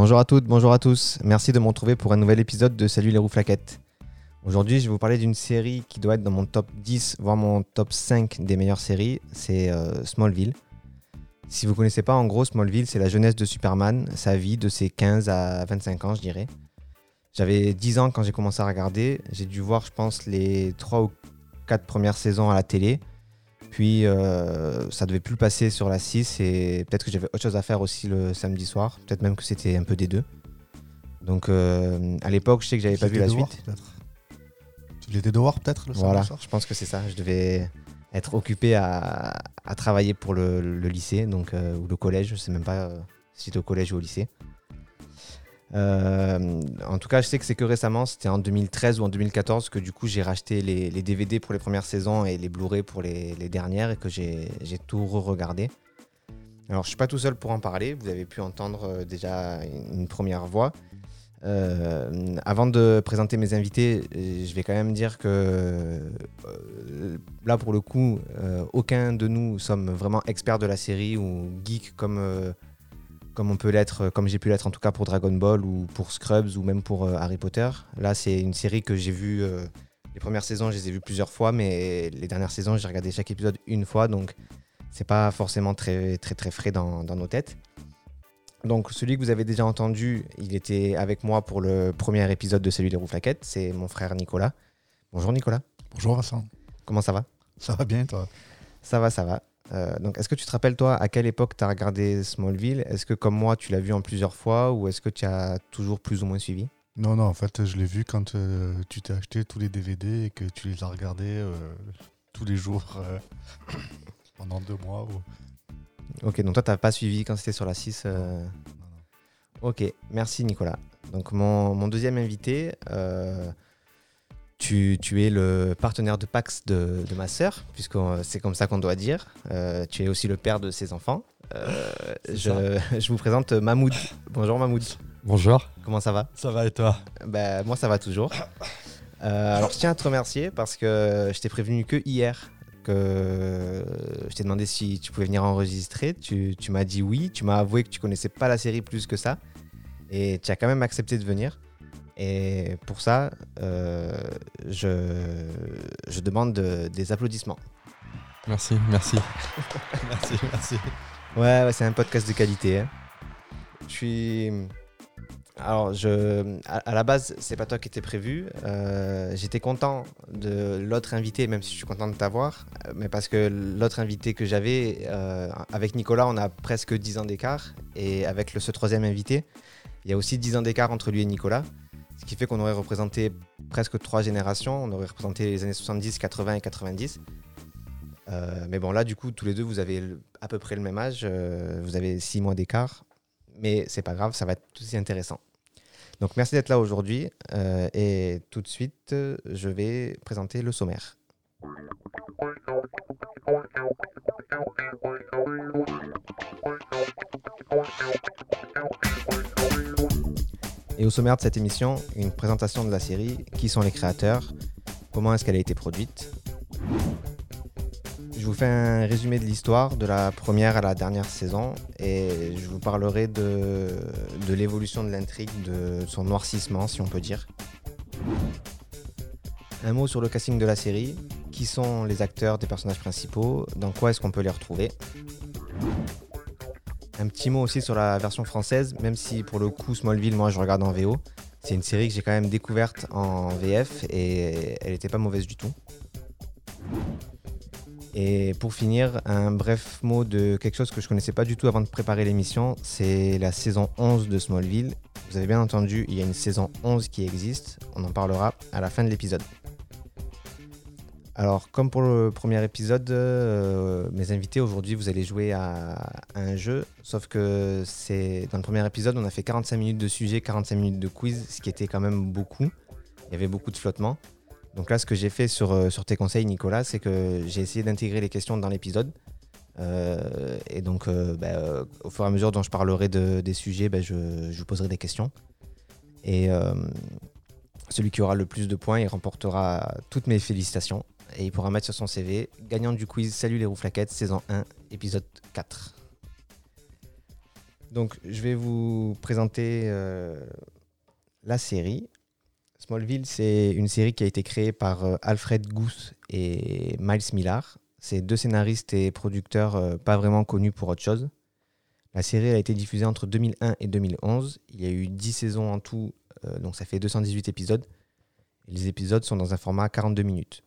Bonjour à toutes, bonjour à tous. Merci de me retrouver pour un nouvel épisode de Salut les rouflaquettes. Aujourd'hui, je vais vous parler d'une série qui doit être dans mon top 10, voire mon top 5 des meilleures séries. C'est euh, Smallville. Si vous ne connaissez pas, en gros, Smallville, c'est la jeunesse de Superman, sa vie de ses 15 à 25 ans, je dirais. J'avais 10 ans quand j'ai commencé à regarder. J'ai dû voir, je pense, les 3 ou 4 premières saisons à la télé. Puis euh, ça devait plus passer sur la 6 et peut-être que j'avais autre chose à faire aussi le samedi soir. Peut-être même que c'était un peu des deux. Donc euh, à l'époque, je sais que j'avais pas vu la suite. Tu l'étais dehors peut-être le Voilà, soir? je pense que c'est ça. Je devais être occupé à, à travailler pour le, le lycée donc, euh, ou le collège. Je sais même pas si c'était au collège ou au lycée. Euh, en tout cas, je sais que c'est que récemment, c'était en 2013 ou en 2014 que du coup j'ai racheté les, DVD pour les premières saisons et les Blu-ray pour les, dernières et que j'ai tout re-regardé. Alors je suis pas tout seul pour en parler, vous avez pu entendre euh, déjà une première voix. Euh, avant de présenter mes invités, je vais quand même dire que là pour le coup, aucun de nous sommes vraiment experts de la série ou geeks comme, comme on peut l'être, comme j'ai pu l'être en tout cas pour Dragon Ball ou pour Scrubs ou même pour euh, Harry Potter. Là c'est une série que j'ai vue, euh, les premières saisons je les ai vues plusieurs fois, mais les dernières saisons j'ai regardé chaque épisode une fois, donc c'est pas forcément très très très frais dans, dans nos têtes. Donc celui que vous avez déjà entendu, il était avec moi pour le premier épisode de celui des Rouflaquettes, c'est mon frère Nicolas. Bonjour Nicolas, Bonjour Vincent. comment ça va? Ça va bien toi? Ça va, ça va. Euh, donc est-ce que tu te rappelles toi à quelle époque tu as regardé Smallville? Est-ce que comme moi tu l'as vu en plusieurs fois ou est-ce que tu as toujours plus ou moins suivi? Non, non, en fait, je l'ai vu quand euh, tu t'es acheté tous les DVD et que tu les as regardés euh, tous les jours pendant deux mois. ou- Ok, donc toi tu n'as pas suivi quand c'était sur la 6 euh, Non, non. Ok, merci Nicolas. Donc mon, mon deuxième invité, tu, tu es le partenaire de Pax de, de ma sœur, puisque euh, c'est comme ça qu'on doit dire. Euh, tu es aussi le père de ses enfants. Euh, je, je vous présente Mahmoud. Bonjour Mahmoud, Bonjour. comment ça va? Ça va et toi? Ben, Moi ça va toujours. Euh, alors je tiens à te remercier parce que je t'ai prévenu que hier que je t'ai demandé si tu pouvais venir enregistrer. Tu, tu m'as dit oui, tu m'as avoué que tu connaissais pas la série plus que ça. Et tu as quand même accepté de venir. Et pour ça, euh, je, je demande de- des applaudissements. Merci, merci. merci, merci. Ouais, ouais, c'est un podcast de qualité. hein. Je suis. Alors, je... à, à la base, c'est pas toi qui étais prévu. Euh, J'étais content de l'autre invité, même si je suis content de t'avoir. Mais parce que l'autre invité que j'avais, euh, avec Nicolas, on a presque 10 ans d'écart. Et avec le, ce troisième invité, il y a aussi 10 ans d'écart entre lui et Nicolas. Ce qui fait qu'on aurait représenté presque trois générations. On aurait représenté les années 70, 80 et 90. Euh, mais bon, là, du coup, tous les deux, vous avez à peu près le même âge. euh, vous avez six mois d'écart. Mais c'est pas grave, ça va être tout aussi intéressant. Donc, merci d'être là aujourd'hui. euh, et tout de suite, je vais présenter le sommaire. Et au sommaire de cette émission, une présentation de la série, qui sont les créateurs, comment est-ce qu'elle a été produite? Je vous fais un résumé de l'histoire de la première à la dernière saison et je vous parlerai de, de l'évolution de l'intrigue, de son noircissement si on peut dire. Un mot sur le casting de la série, qui sont les acteurs des personnages principaux, dans quoi est-ce qu'on peut les retrouver? Un petit mot aussi sur la version française, même si pour le coup Smallville, moi je regarde en VO. C'est une série que j'ai quand même découverte en VF et elle n'était pas mauvaise du tout. Et pour finir, un bref mot de quelque chose que je connaissais pas du tout avant de préparer l'émission, c'est la saison 11 de Smallville. Vous avez bien entendu, il y a une saison 11 qui existe, on en parlera à la fin de l'épisode. Alors, comme pour le premier épisode, euh, mes invités aujourd'hui, vous allez jouer à, un jeu, sauf que c'est dans le premier épisode, on a fait 45 minutes de sujet, 45 minutes de quiz, ce qui était quand même beaucoup. Il y avait beaucoup de flottement. Donc là, ce que j'ai fait sur, euh, sur tes conseils, Nicolas, c'est que j'ai essayé d'intégrer les questions dans l'épisode. Euh, et donc, bah, au fur et à mesure dont je parlerai de- des sujets, bah, je, vous poserai des questions. Et celui qui aura le plus de points, il remportera toutes mes félicitations. Et il pourra mettre sur son CV gagnant du quiz Salut les rouflaquettes, saison 1, épisode 4. Donc, je vais vous présenter euh, la série. Smallville, c'est une série qui a été créée par euh, Alfred Goose et Miles Millar. C'est deux scénaristes et producteurs euh, pas vraiment connus pour autre chose. La série a été diffusée entre 2001 et 2011. Il y a eu 10 saisons en tout, donc ça fait 218 épisodes. Les épisodes sont dans un format 42 minutes.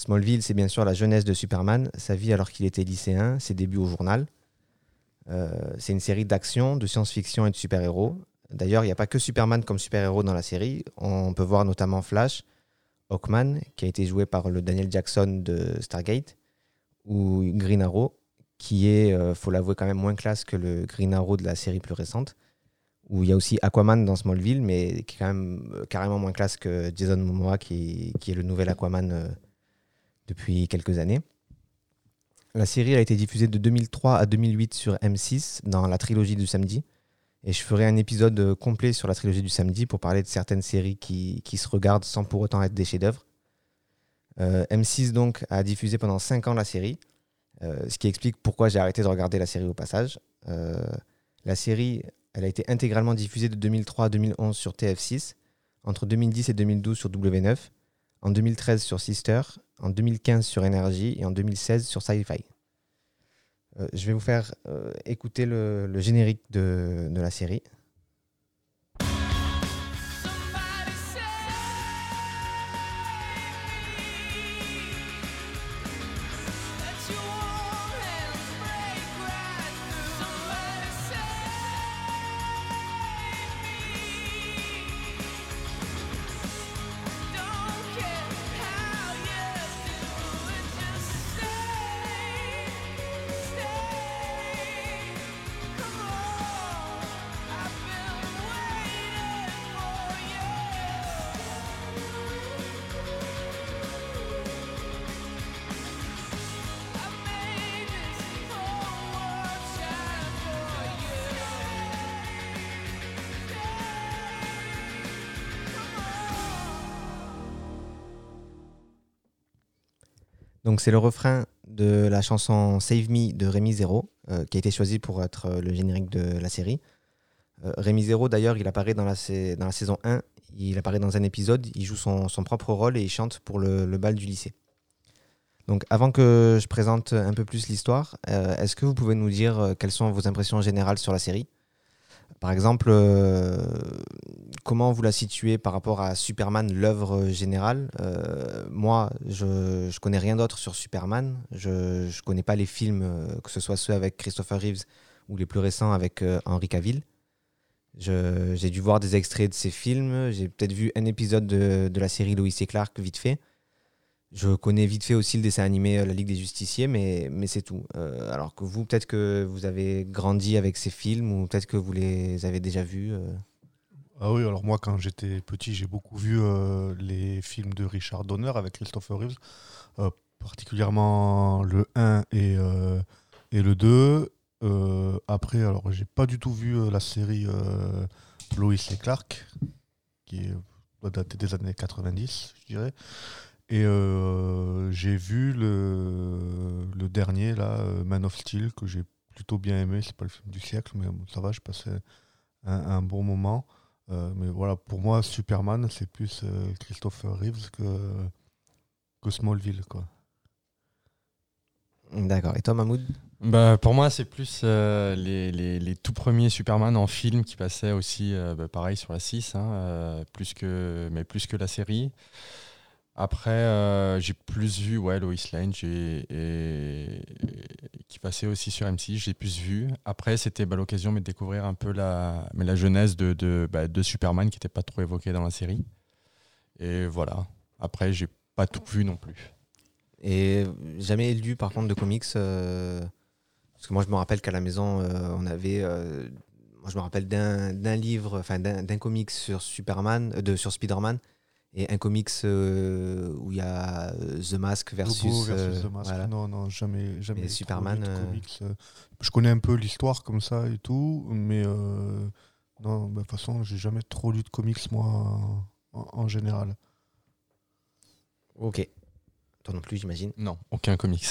Smallville, c'est bien sûr la jeunesse de Superman, sa vie alors qu'il était lycéen, ses débuts au journal. Euh, c'est une série d'action, de science-fiction et de super-héros. D'ailleurs, il n'y a pas que Superman comme super-héros dans la série. On peut voir notamment Flash, Hawkman, qui a été joué par le Daniel Jackson de Stargate, ou Green Arrow, qui est, euh, faut l'avouer, quand même moins classe que le Green Arrow de la série plus récente. Où il y a aussi Aquaman dans Smallville, mais qui est quand même euh, carrément moins classe que Jason Momoa, qui, est le nouvel Aquaman euh, depuis quelques années. La série a été diffusée de 2003 à 2008 sur M6 dans la trilogie du samedi. Et je ferai un épisode euh, complet sur la trilogie du samedi pour parler de certaines séries qui, se regardent sans pour autant être des chefs-d'œuvre. Euh, M6 donc a diffusé pendant 5 ans la série, euh, ce qui explique pourquoi j'ai arrêté de regarder la série au passage. La série, a été intégralement diffusée de 2003 à 2011 sur TF6, entre 2010 et 2012 sur W9, en 2013 sur Sister, en 2015 sur Energy et en 2016 sur Sci-Fi. Euh, je vais vous faire euh, écouter le, générique de la série. Donc c'est le refrain de la chanson Save Me de Rémi Zero, euh, qui a été choisi pour être euh, le générique de la série. Euh, Rémi Zero d'ailleurs, il apparaît dans la, saison 1, il apparaît dans un épisode, il joue son, propre rôle et il chante pour le, bal du lycée. Donc avant que je présente un peu plus l'histoire, est-ce que vous pouvez nous dire quelles sont vos impressions générales sur la série? Par exemple, euh, comment vous la situez par rapport à Superman, l'œuvre générale? Euh, Moi, je ne connais rien d'autre sur Superman. Je ne connais pas les films, euh, que ce soit ceux avec Christopher Reeves ou les plus récents avec Henry Cavill. Je- J'ai dû voir des extraits de ces films. J'ai peut-être vu un épisode de, de la série Lois et Clark vite fait. Je connais vite fait aussi le dessin animé euh, La Ligue des Justiciers, mais, mais c'est tout. Euh, alors que vous, peut-être que vous avez grandi avec ces films ou peut-être que vous les avez déjà vus. euh. Ah oui, alors moi, quand j'étais petit, j'ai beaucoup vu les films de Richard Donner avec Christopher Reeves, particulièrement le 1 et, et le 2. Euh, après, alors, j'ai pas du tout vu la série Lois et Clark, qui doit dater des années 90, je dirais. Et euh, j'ai vu le, le dernier, là, euh, Man of Steel, que j'ai plutôt bien aimé. C'est pas le film du siècle, mais bon, ça va, je passais un, un bon moment. Euh, mais voilà, pour moi, Superman, c'est plus euh, Christopher Reeves que, que Smallville. Quoi. D'accord. Et toi, Mahmoud? Bah, pour moi, c'est plus euh, les, les- les tout premiers Superman en film qui passaient aussi, euh, bah, pareil, sur la 6, hein, euh, plus que, mais plus que la série. Après, euh, j'ai plus vu ouais, Lois Lane et, qui passait aussi sur M6, j'ai plus vu. Après, c'était bah, l'occasion de découvrir un peu la, mais la jeunesse de, de, bah, Superman qui n'était pas trop évoquée dans la série. Et voilà. Après, j'ai pas tout vu non plus. Et jamais lu par contre de comics. euh, parce que moi je me rappelle qu'à la maison euh, on avait. je me rappelle d'un livre, enfin d'un comics sur Superman, de, sur Spider-Man, et un comics euh, où il y a euh, The Mask versus. Versus euh, The Mask. voilà. Non, non, jamais. jamais Superman, lu de comics. Je connais un peu l'histoire comme ça et tout, mais euh, non, bah, de toute façon, j'ai jamais trop lu de comics, moi, en, en général. Ok. Toi non plus, j'imagine. Non, aucun comics.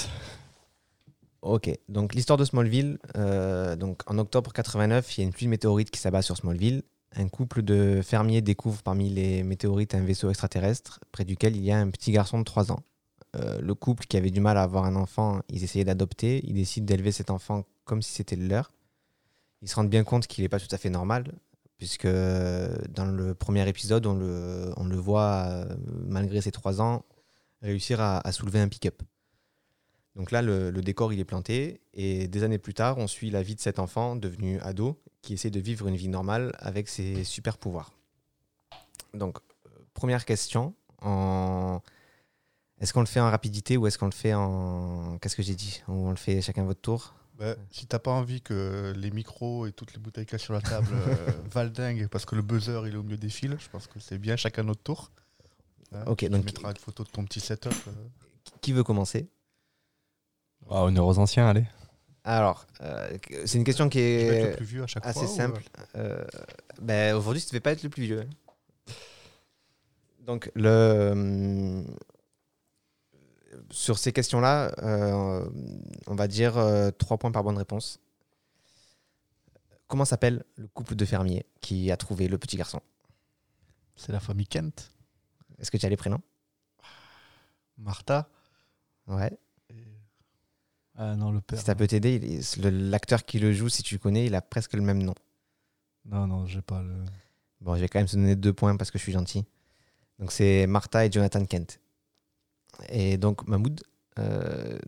Ok, donc l'histoire de Smallville, euh, donc en octobre 89, il y a une pluie de météorites qui s'abat sur Smallville. Un couple de fermiers découvre parmi les météorites un vaisseau extraterrestre près duquel il y a un petit garçon de 3 ans. Euh, le couple qui avait du mal à avoir un enfant, ils essayaient d'adopter, ils décident d'élever cet enfant comme si c'était le leur. Ils se rendent bien compte qu'il n'est pas tout à fait normal, puisque euh, dans le premier épisode, on le, voit, euh, malgré ses 3 ans, réussir à, soulever un pick-up. Donc là, le, le décor, il est planté. Et des années plus tard, on suit la vie de cet enfant devenu ado qui essaie de vivre une vie normale avec ses super pouvoirs. Donc, euh, première question. En... Est-ce qu'on le fait en rapidité ou est-ce qu'on le fait en... Qu'est-ce que j'ai dit? Ou on le fait chacun votre tour? Bah, si t'as pas envie que les micros et toutes les bouteilles qu'il sur la table euh, valent dingue parce que le buzzer il est au milieu des fils, je pense que c'est bien chacun notre tour. Hein, Ok, tu donc- mettras une photo de ton petit setup. euh. Qui veut commencer? Honneur aux anciens, allez. Alors, euh, c'est une question qui être le est plus vieux à chaque assez fois. ou, simple. Euh, ben, Aujourd'hui, tu ne devais pas être le plus vieux. Donc, le, sur ces questions-là, euh, on va dire 3 points par bonne réponse. Comment s'appelle le couple de fermiers qui a trouvé le petit garçon? Euh, C'est la famille Kent, Est-ce que tu as les prénoms? Martha. Ouais. Ah non, le père. Si ça peut t'aider, l'acteur qui le joue, si tu le connais, il a presque le même nom. Non, non, j'ai pas le. Bon, je vais quand même te donner deux points parce que je suis gentil. Donc, c'est Martha et Jonathan Kent. Et donc, Mahmoud, euh,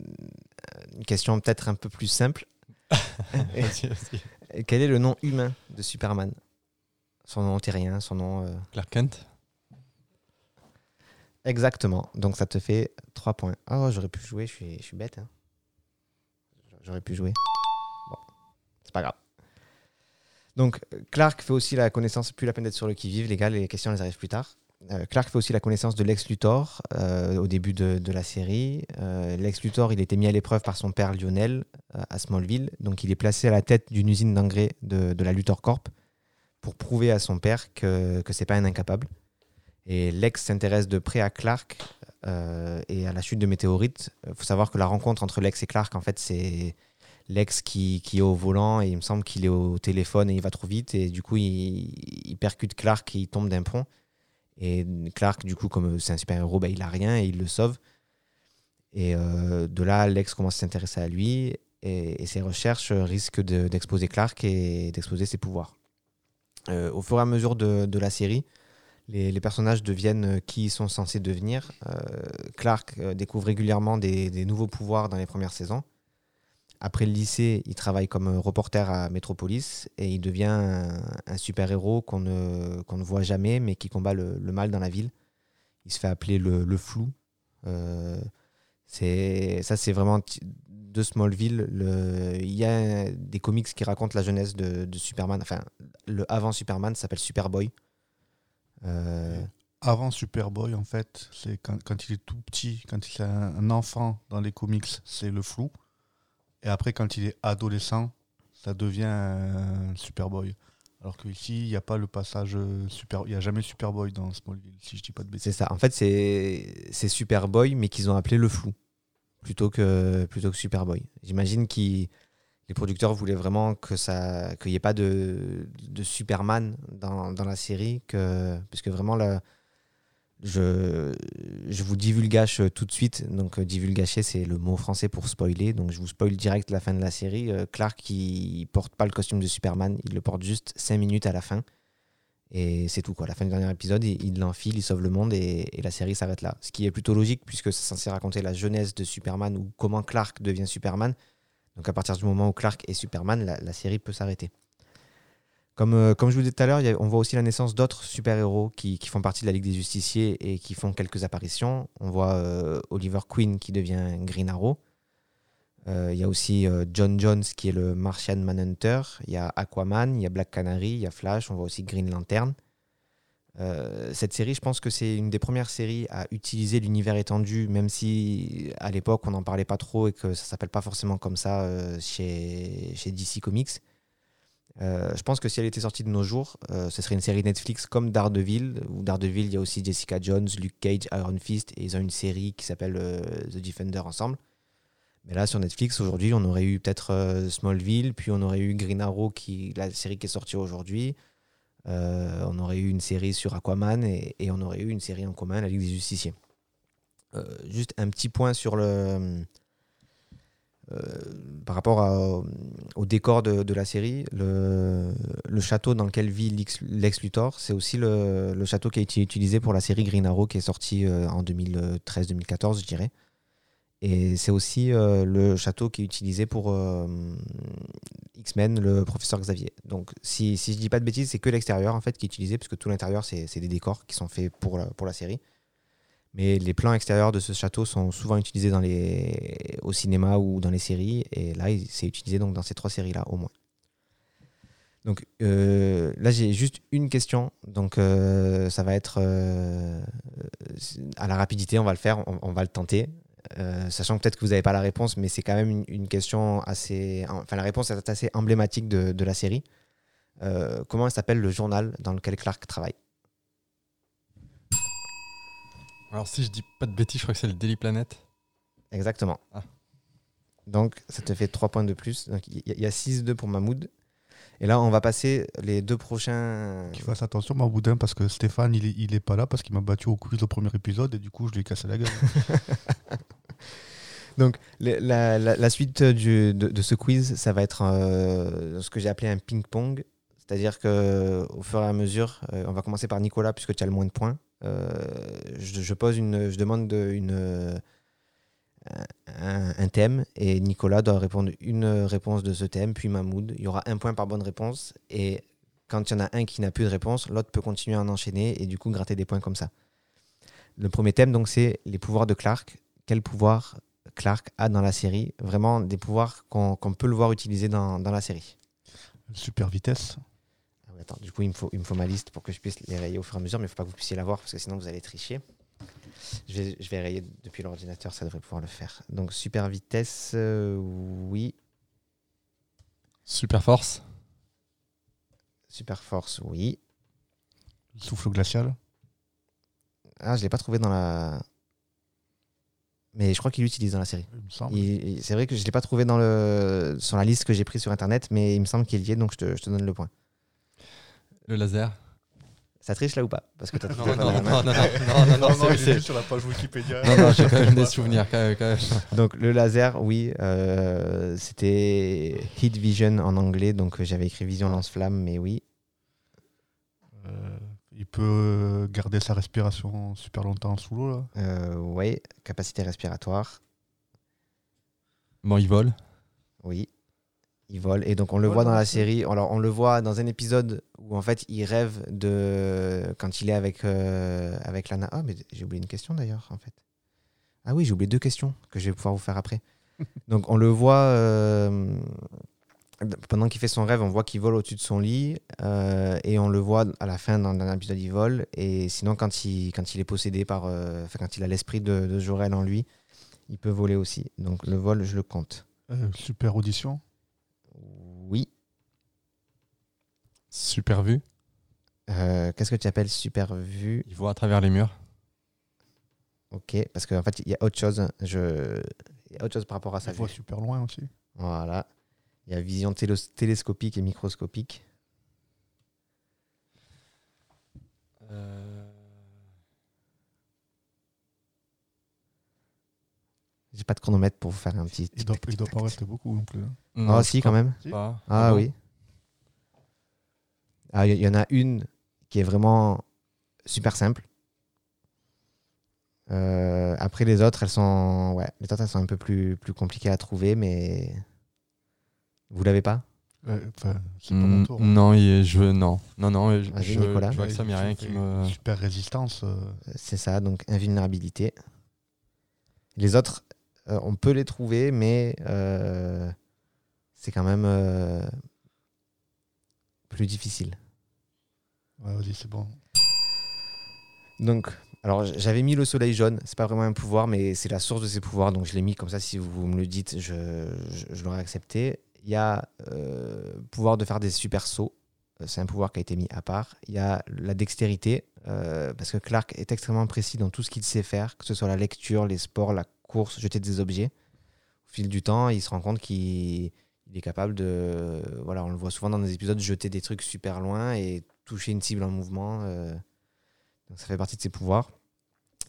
une question peut-être un peu plus simple. Vas-y, quel est le nom humain de Superman? Son nom terrien, son nom. euh, Clark Kent? Exactement. Donc, ça te fait trois points. Oh, j'aurais pu jouer, je suis, je suis bête. hein. J'aurais pu jouer. Bon, c'est pas grave. Donc, euh, Clark fait aussi la connaissance, plus la peine d'être sur le qui-vive, les gars, les questions les arrivent plus tard. Euh, Clark fait aussi la connaissance de Lex Luthor euh, au début de, la série. Lex Luthor, il était mis à l'épreuve par son père Lionel à Smallville. Donc, il est placé à la tête d'une usine d'engrais de, de la Luthor Corp pour prouver à son père que, que c'est pas un incapable. Et Lex s'intéresse de près à Clark euh, et à la chute de météorites. Il faut savoir que la rencontre entre Lex et Clark, en fait, c'est Lex qui, est au volant et il me semble qu'il est au téléphone et il va trop vite. Et du coup, il, percute Clark et il tombe d'un pont. Et Clark, du coup, comme c'est un super-héros, bah, il a rien et il le sauve. Et euh, de là, Lex commence à s'intéresser à lui et, ses recherches risquent de- d'exposer Clark et d'exposer ses pouvoirs. Euh, au fur et à mesure de la série, les, personnages deviennent euh, qui ils sont censés devenir. Euh, Clark euh, découvre régulièrement des, nouveaux pouvoirs dans les premières saisons. Après le lycée, il travaille comme reporter à Metropolis et il devient un, super-héros qu'on ne, ne voit jamais mais qui combat le, mal dans la ville. Il se fait appeler le, flou. Ça, c'est vraiment de Smallville. Le, il y a des comics qui racontent la jeunesse de, de Superman. Enfin, le avant Superman s'appelle Superboy. Euh, Avant Superboy, en fait, c'est quand, il est tout petit, quand il est un, enfant dans les comics, c'est le flou. Et après, quand il est adolescent, ça devient Superboy. Alors qu'ici, il n'y a pas le passage super. Il n'y a jamais Superboy dans Smallville, si je dis pas de bêtises. C'est ça. En fait, c'est Superboy, mais qu'ils ont appelé le flou plutôt que plutôt que Superboy. J'imagine que les producteurs voulaient vraiment que ça qu'il n'y ait pas de, Superman dans, la série, que puisque vraiment là, je vous divulgage tout de suite. Donc euh, divulgacher, c'est le mot français pour spoiler. Donc je vous spoil direct la fin de la série. Euh, Clark, il porte pas le costume de Superman, il le porte juste 5 minutes à la fin. Et c'est tout quoi. La fin du dernier épisode, il il l'enfile, il sauve le monde et la série s'arrête là. Ce qui est plutôt logique puisque c'est censé raconter la jeunesse de Superman ou comment Clark devient Superman. Donc à partir du moment où Clark est Superman, la, série peut s'arrêter. Comme, euh, comme je vous disais tout à l'heure, on voit aussi la naissance d'autres super-héros qui, font partie de la Ligue des Justiciers et qui font quelques apparitions. On voit euh, Oliver Queen qui devient Green Arrow. Euh, Il y a aussi John Jones qui est le Martian Manhunter. Il y a Aquaman, il y a Black Canary, il y a Flash. On voit aussi Green Lantern. Euh, cette série, je pense que c'est une des premières séries à utiliser l'univers étendu, même si à l'époque on n'en parlait pas trop et que ça s'appelle pas forcément comme ça euh, chez, chez DC Comics. Euh, je pense que si elle était sortie de nos jours, ce serait une série Netflix comme Daredevil. Ou Daredevil, il y a aussi Jessica Jones, Luke Cage, Iron Fist, et ils ont une série qui s'appelle The Defender ensemble. Mais là, sur Netflix, aujourd'hui, on aurait eu peut-être Smallville, puis on aurait eu Green Arrow, qui, la série qui est sortie aujourd'hui. Euh, on aurait eu une série sur Aquaman et, on aurait eu une série en commun, La Ligue des Justiciers. Euh, juste un petit point sur le. euh, par rapport au décor de, la série, le, château dans lequel vit Lex, Luthor, c'est aussi le, le château qui a été utilisé pour la série Green Arrow qui est sortie en 2013-2014, je dirais. Et c'est aussi euh, le château qui est utilisé pour euh, X-Men, le professeur Xavier. Donc, si, si je dis pas de bêtises, c'est que l'extérieur en fait qui est utilisé, puisque tout l'intérieur, c'est des décors qui sont faits pour la, pour la série. Mais les plans extérieurs de ce château sont souvent utilisés dans les, au cinéma ou dans les séries. Et là, c'est utilisé donc dans ces trois séries-là, au moins. Donc euh, là, j'ai juste une question. Donc ça va être à la rapidité, on va le faire, on va le tenter. Euh, sachant que peut-être que vous n'avez pas la réponse, mais c'est quand même une, une question assez. Enfin, la réponse est assez emblématique de, de la série. Euh, comment s'appelle le journal dans lequel Clark travaille? Alors, si je dis pas de bêtises, je crois que c'est le Daily Planet. Exactement. Ah. Donc, ça te fait 3 points de plus. Donc, il y, a- il y a 6-2 pour Mahmoud. Et là, on va passer les deux prochains. Qu'il fasse attention, ma boudin, parce que Stéphane, il est, il est pas là parce qu'il m'a battu au quiz au premier épisode et du coup, je lui ai cassé la gueule. Donc, la, suite de, ce quiz, ça va être euh, ce que j'ai appelé un ping-pong. C'est-à-dire que au fur et à mesure, euh, on va commencer par Nicolas, puisque tu as le moins de points. Euh, je, pose une, je demande de- une, un, un thème et Nicolas doit répondre une réponse de ce thème, puis Mahmoud. Il y aura un point par bonne réponse et quand il y en a un qui n'a plus de réponse, l'autre peut continuer à en enchaîner et du coup gratter des points comme ça. Le premier thème, donc, c'est les pouvoirs de Clark. Quel pouvoir Clark a dans la série Vraiment des pouvoirs qu'on peut le voir utiliser dans, dans la série. Super vitesse. Ah attends, du coup, il me, faut, il me faut ma liste pour que je puisse les rayer au fur et à mesure, mais il ne faut pas que vous puissiez la voir parce que sinon vous allez tricher. Je vais, je vais rayer depuis l'ordinateur, ça devrait pouvoir le faire. Donc, super vitesse, euh, oui. Super Force. Super force, oui. Le souffle glacial. Ah, je ne l'ai pas trouvé dans la. Mais je crois qu'il l'utilise dans la série. Il me semble. Il- il- C'est vrai que je ne l'ai pas trouvé dans le, sur la liste que j'ai prise sur internet, mais il me semble qu'il y est, donc je te, je te donne le point. Le laser. Ça triche là ou pas? Parce que t'as Non, non, pas non, non, non, non, non, non, c'est- j'ai vu sur la page Wikipédia. non, non, j'ai quand même des souvenirs. quand même, quand même. Donc le laser, oui, euh, c'était Heat Vision en anglais, donc euh, j'avais écrit Vision lance-flamme, mais oui. Euh, il peut garder sa respiration super longtemps sous l'eau. là. Euh, ouais, capacité respiratoire, Bon, il vole. oui. Il vole, et donc on le voit dans la série. Alors on le voit dans un épisode où en fait il rêve de quand il est avec euh, avec Lana. Ah mais j'ai oublié une question d'ailleurs en fait. Ah oui, j'ai oublié deux questions que je vais pouvoir vous faire après. donc on le voit euh, pendant qu'il fait son rêve, on voit qu'il vole au-dessus de son lit euh, et on le voit à la fin dans un épisode il vole et sinon quand il quand il est possédé par euh, enfin quand il a l'esprit de, de Jorel en lui, il peut voler aussi. Donc le vol, je le compte. Euh, super audition. Oui. Super vue. Euh, Qu'est-ce que tu appelles super vue? Il voit à travers les murs. Ok, parce qu'en fait, il y a autre chose. Je... Il y a autre chose par rapport à Ça ça. voit super loin aussi. Voilà. Il y a vision télescopique et microscopique. J'ai pas de chronomètre pour vous faire un petit. Il doit, il doit pas en rester beaucoup non plus. hein. Ah, si, quand même. pas. Ah bon oui. Ah, il y, y en a une qui est vraiment super simple. Euh, après les autres, elles sont, ouais, les autres elles sont un peu plus plus compliquées à trouver, mais vous l'avez pas? C'est pas mon Mm, tour. hein. Non, il- je non, non, non. Je, je- Nicolas. je vois que ça, mais il y a rien qui me. Super résistance. euh, C'est ça, donc invulnérabilité. Les autres, euh, on peut les trouver, mais euh, c'est quand même euh, plus difficile. ouais, vas-y, c'est bon. Donc, alors j'avais mis le soleil jaune, c'est pas vraiment un pouvoir, mais c'est la source de ses pouvoirs, donc je l'ai mis comme ça. Si vous me le dites, je, je- je l'aurais accepté. Il y a euh, pouvoir de faire des super sauts, Euh, c'est un pouvoir qui a été mis à part. Il y a la dextérité, euh, parce que Clark est extrêmement précis dans tout ce qu'il sait faire, que ce soit la lecture, les sports, la course, jeter des objets. Au fil du temps, il se rend compte qu'il il est capable de. Voilà, on le voit souvent dans des épisodes jeter des trucs super loin et toucher une cible en mouvement. euh, donc ça fait partie de ses pouvoirs.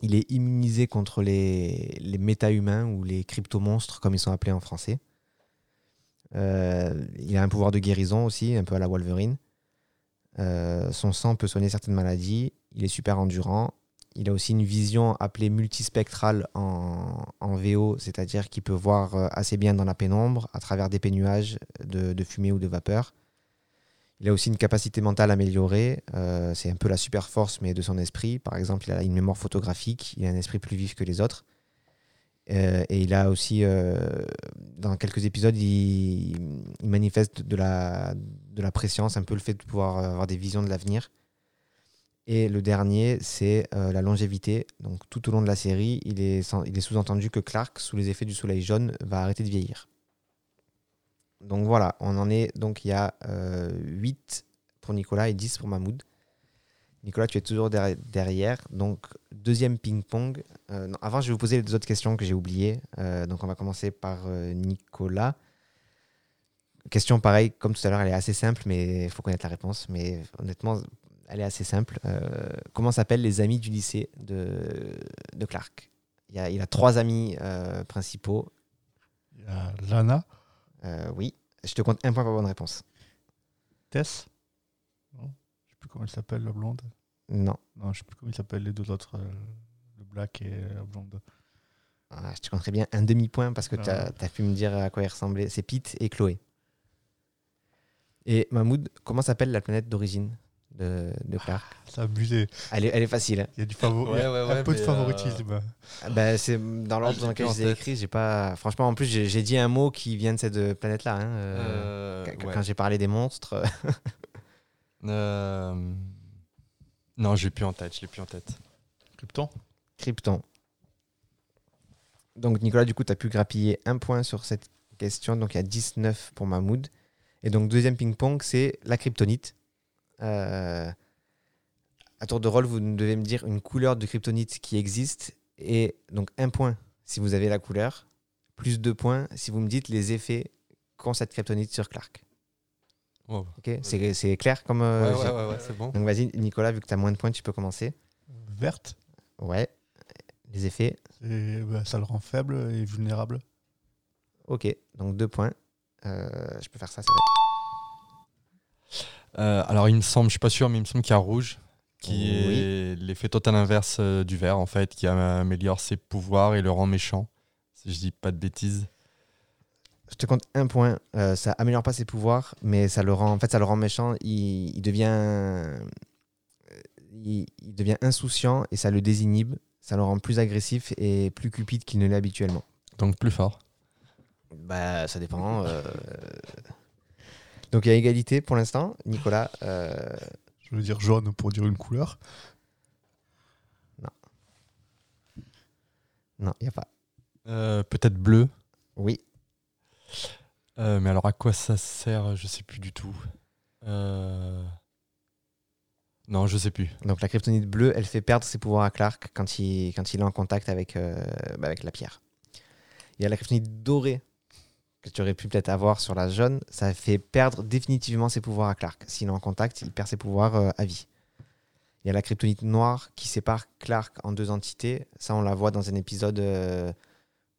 Il est immunisé contre les, les méta-humains ou les crypto-monstres, comme ils sont appelés en français. Euh, il a un pouvoir de guérison aussi, un peu à la Wolverine. Euh, son sang peut soigner certaines maladies. Il est super endurant. Il a aussi une vision appelée multispectrale en, VO, c'est-à-dire qu'il peut voir euh, assez bien dans la pénombre, à travers des pénuages de, fumée ou de vapeur. Il a aussi une capacité mentale améliorée. c'est un peu la super force, mais de son esprit. Par exemple, il a une mémoire photographique. Il a un esprit plus vif que les autres. Euh, et il a aussi, euh, dans quelques épisodes, il, manifeste de la, de la préscience, un peu le fait de pouvoir avoir des visions de l'avenir. Et le dernier, c'est euh, la longévité. Donc tout au long de la série, il est, il est sous-entendu que Clark, sous les effets du soleil jaune, va arrêter de vieillir. Donc voilà, on en est. Donc il y a euh, 8 pour Nicolas et 10 pour Mahmoud. Nicolas, tu es toujours derri- derrière. Donc deuxième ping-pong. Euh, avant, je vais vous poser les deux autres questions que j'ai oubliées. Euh, donc on va commencer par euh, Nicolas. Question pareille, comme tout à l'heure, elle est assez simple, mais il faut connaître la réponse. Mais honnêtement, elle est assez simple. Comment s'appellent les amis du lycée de, de Clark? Il, a, il a trois amis principaux. Lana, oui, je te compte un point pour bonne réponse. Tess? Non, je sais plus comment elle s'appelle, la blonde? Non, Non, je sais plus comment ils s'appellent les deux autres, euh, le black et la blonde. Ah, je te compterai bien un demi-point parce que tu Ah. as, pu me dire à quoi il ressemblait. C'est Pete et Chloé. Et Mahmoud, comment s'appelle la planète d'origine de, de Clark? C'est abusé. elle, est, elle est facile. hein. Il y a du favori, Ouais, ouais, un peu de mais, favoritisme. Ah, bah, c'est dans l'ordre dans lequel je les ai écrits. J'ai pas... Franchement, en plus, j'ai dit un mot qui vient de cette euh, planète-là. hein, euh, Euh, quand- ouais. Quand j'ai parlé des monstres. Euh, Non, je l'ai plus en tête. Je l'ai plus en tête. Krypton Krypton. Donc Nicolas, du coup, tu as pu grappiller un point sur cette question. Donc il y a 19 pour Mahmoud. Et donc deuxième ping-pong, c'est la kryptonite. Euh, à tour de rôle, vous devez me dire une couleur de kryptonite qui existe. Et donc un point si vous avez la couleur, plus deux points si vous me dites les effets qu'ont cette kryptonite sur Clark. Ok C'est c'est clair comme... euh, ouais, ouais, ouais, ouais, c'est bon. Donc vas-y Nicolas, vu que tu as moins de points, tu peux commencer. Verte. Ouais. Les effets. Et, bah, ça le rend faible et vulnérable. Ok, donc deux points. Euh, je peux faire ça, c'est vrai. Euh, alors, il me semble, je suis pas sûr, mais il me semble qu'il y a rouge, qui Oui. est l'effet total inverse euh, du vert, en fait, qui améliore ses pouvoirs et le rend méchant. Si je dis pas de bêtises. Je te compte un point. Euh, ça améliore pas ses pouvoirs, mais ça le rend, en fait, ça le rend méchant. Il, il devient, euh, il, il devient insouciant et ça le désinhibe. Ça le rend plus agressif et plus cupide qu'il ne l'est habituellement. Donc, plus fort. Bah, ça dépend. euh. Donc il y a égalité pour l'instant. Nicolas, euh, Je veux dire jaune pour dire une couleur. non, il n'y a pas. Euh, Peut-être bleu. Oui, Euh, mais alors, à quoi ça sert Je sais plus du tout. Euh, Non, je sais plus. donc la kryptonite bleue, elle fait perdre ses pouvoirs à Clark quand il, quand il est en contact avec, euh, bah, avec la pierre. Il y a la kryptonite dorée que tu aurais pu peut-être avoir sur la jaune, ça fait perdre définitivement ses pouvoirs à Clark. S'il est en contact, il perd ses pouvoirs à vie. Il y a la kryptonite noire qui sépare Clark en deux entités. Ça, on la voit dans un épisode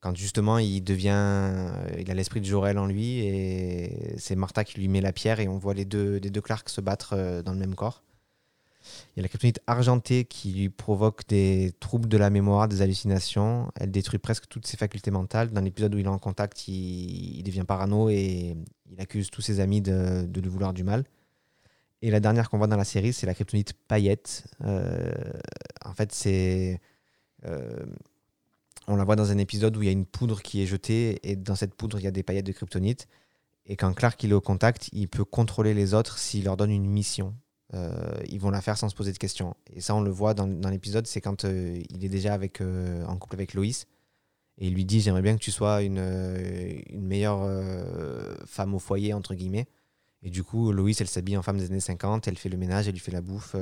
quand justement il devient, euh, il a l'esprit de Jorel en lui et c'est Martha qui lui met la pierre et on voit les deux, les Clark se battre euh, dans le même corps. Il y a la kryptonite argentée qui lui provoque des troubles de la mémoire, des hallucinations. Elle détruit presque toutes ses facultés mentales. Dans l'épisode où il est en contact, il, devient parano et il accuse tous ses amis de, lui vouloir du mal. Et la dernière qu'on voit dans la série, c'est la kryptonite paillette. Euh, en fait, c'est. On la voit dans un épisode où il y a une poudre qui est jetée et dans cette poudre, il y a des paillettes de kryptonite. Et quand Clark il est au contact, il peut contrôler les autres s'il leur donne une mission. Euh, ils vont la faire sans se poser de questions. Et ça, on le voit dans, l'épisode, c'est quand euh, il est déjà euh, en couple avec Loïs. Et il lui dit J'aimerais bien que tu sois une, meilleure femme au foyer, entre guillemets. Et du coup, Loïs, elle s'habille en femme des années 50, elle fait le ménage, elle lui fait la bouffe.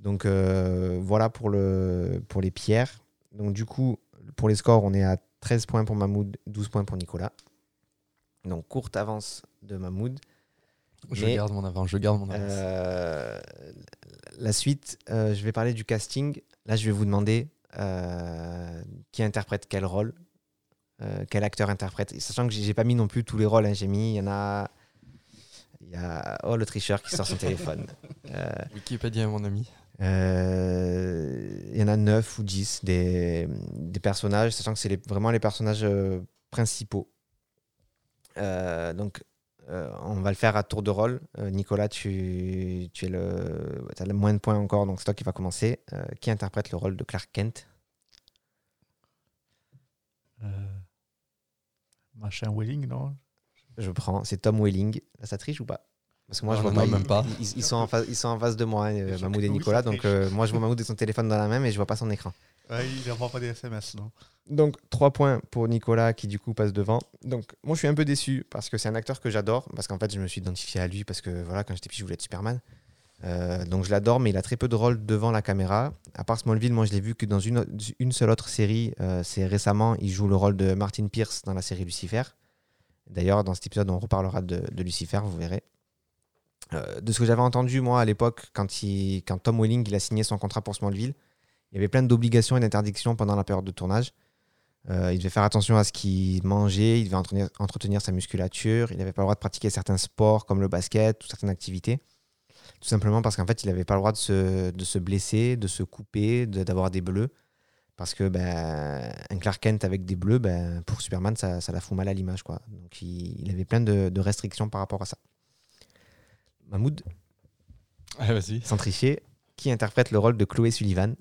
Donc voilà pour les pierres. Donc du coup, pour les scores, on est à 13 points pour Mahmoud, 12 points pour Nicolas. Donc courte avance de Mahmoud. Je Mais- garde mon avance, je garde mon avance. Euh, la suite, euh, je vais parler du casting. Là, je vais vous demander euh, qui interprète quel rôle, quel acteur interprète. Et Sachant que j'ai pas mis non plus tous les rôles. hein. J'ai mis, il y en a. Il y a. Oh, le tricheur qui sort son téléphone. Wikipédia, mon ami. Euh, il y en a 9 ou 10 des, des personnages, sachant que c'est les- vraiment les personnages euh, principaux. Euh, donc, euh, on va le faire à tour de rôle. Euh, Nicolas, tu, tu es le, as le moins de points encore, donc c'est toi qui va commencer. Euh, qui interprète le rôle de Clark Kent? Machin Welling, non? Je prends, c'est Tom Welling. Là, ça triche ou pas? Parce que moi, Ah, je vois non, pas. même pas. Ils, ils sont en face, ils sont en face de moi, Je- Mahmoud et Nicolas. Donc, euh, moi, je vois Mahmoud et son téléphone dans la main, mais je vois pas son écran. ouais, Il n'envoie pas des SMS, non Donc 3 points pour Nicolas qui du coup passe devant. Donc moi je suis un peu déçu parce que c'est un acteur que j'adore parce qu'en fait je me suis identifié à lui parce que voilà quand j'étais petit je voulais être Superman. Euh, donc je l'adore mais il a très peu de rôle devant la caméra. À part Smallville moi je l'ai vu que dans une, une seule autre série. euh, c'est récemment il joue le rôle de Martin Pierce dans la série Lucifer. D'ailleurs dans cet épisode on reparlera de, de Lucifer vous verrez. Euh, de ce que j'avais entendu moi à l'époque quand, Tom Welling a signé son contrat pour Smallville, il y avait plein d'obligations et d'interdictions pendant la période de tournage. Euh, il devait faire attention à ce qu'il mangeait, il devait entretenir, sa musculature, il n'avait pas le droit de pratiquer certains sports comme le basket ou certaines activités. Tout simplement parce qu'en fait, il n'avait pas le droit de se, blesser, de se couper, d'avoir des bleus. Parce que ben, Clark Kent avec des bleus, ben, pour Superman, ça, la fout mal à l'image. Donc il, avait plein de restrictions par rapport à ça. Mahmoud, vas-y. tricher, qui interprète le rôle de Chloé Sullivan?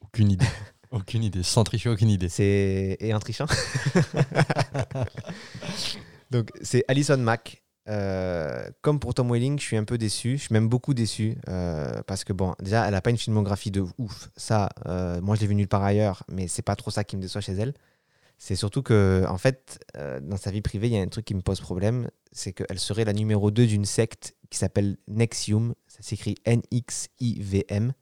Aucune idée. aucune idée. Sans tricher, aucune idée. C'est et en trichant. Donc c'est Alison Mack. Euh, comme pour Tom Welling, je suis un peu déçu. Je suis même beaucoup déçu euh, parce que bon, déjà, elle a pas une filmographie de ouf. Ça, euh, moi, je l'ai vu nulle part ailleurs, mais c'est pas trop ça qui me déçoit chez elle. C'est surtout que, en fait, euh, dans sa vie privée, il y a un truc qui me pose problème, c'est qu'elle serait la numéro 2 d'une secte qui s'appelle Nexium. Ça s'écrit N-X-I-V-M.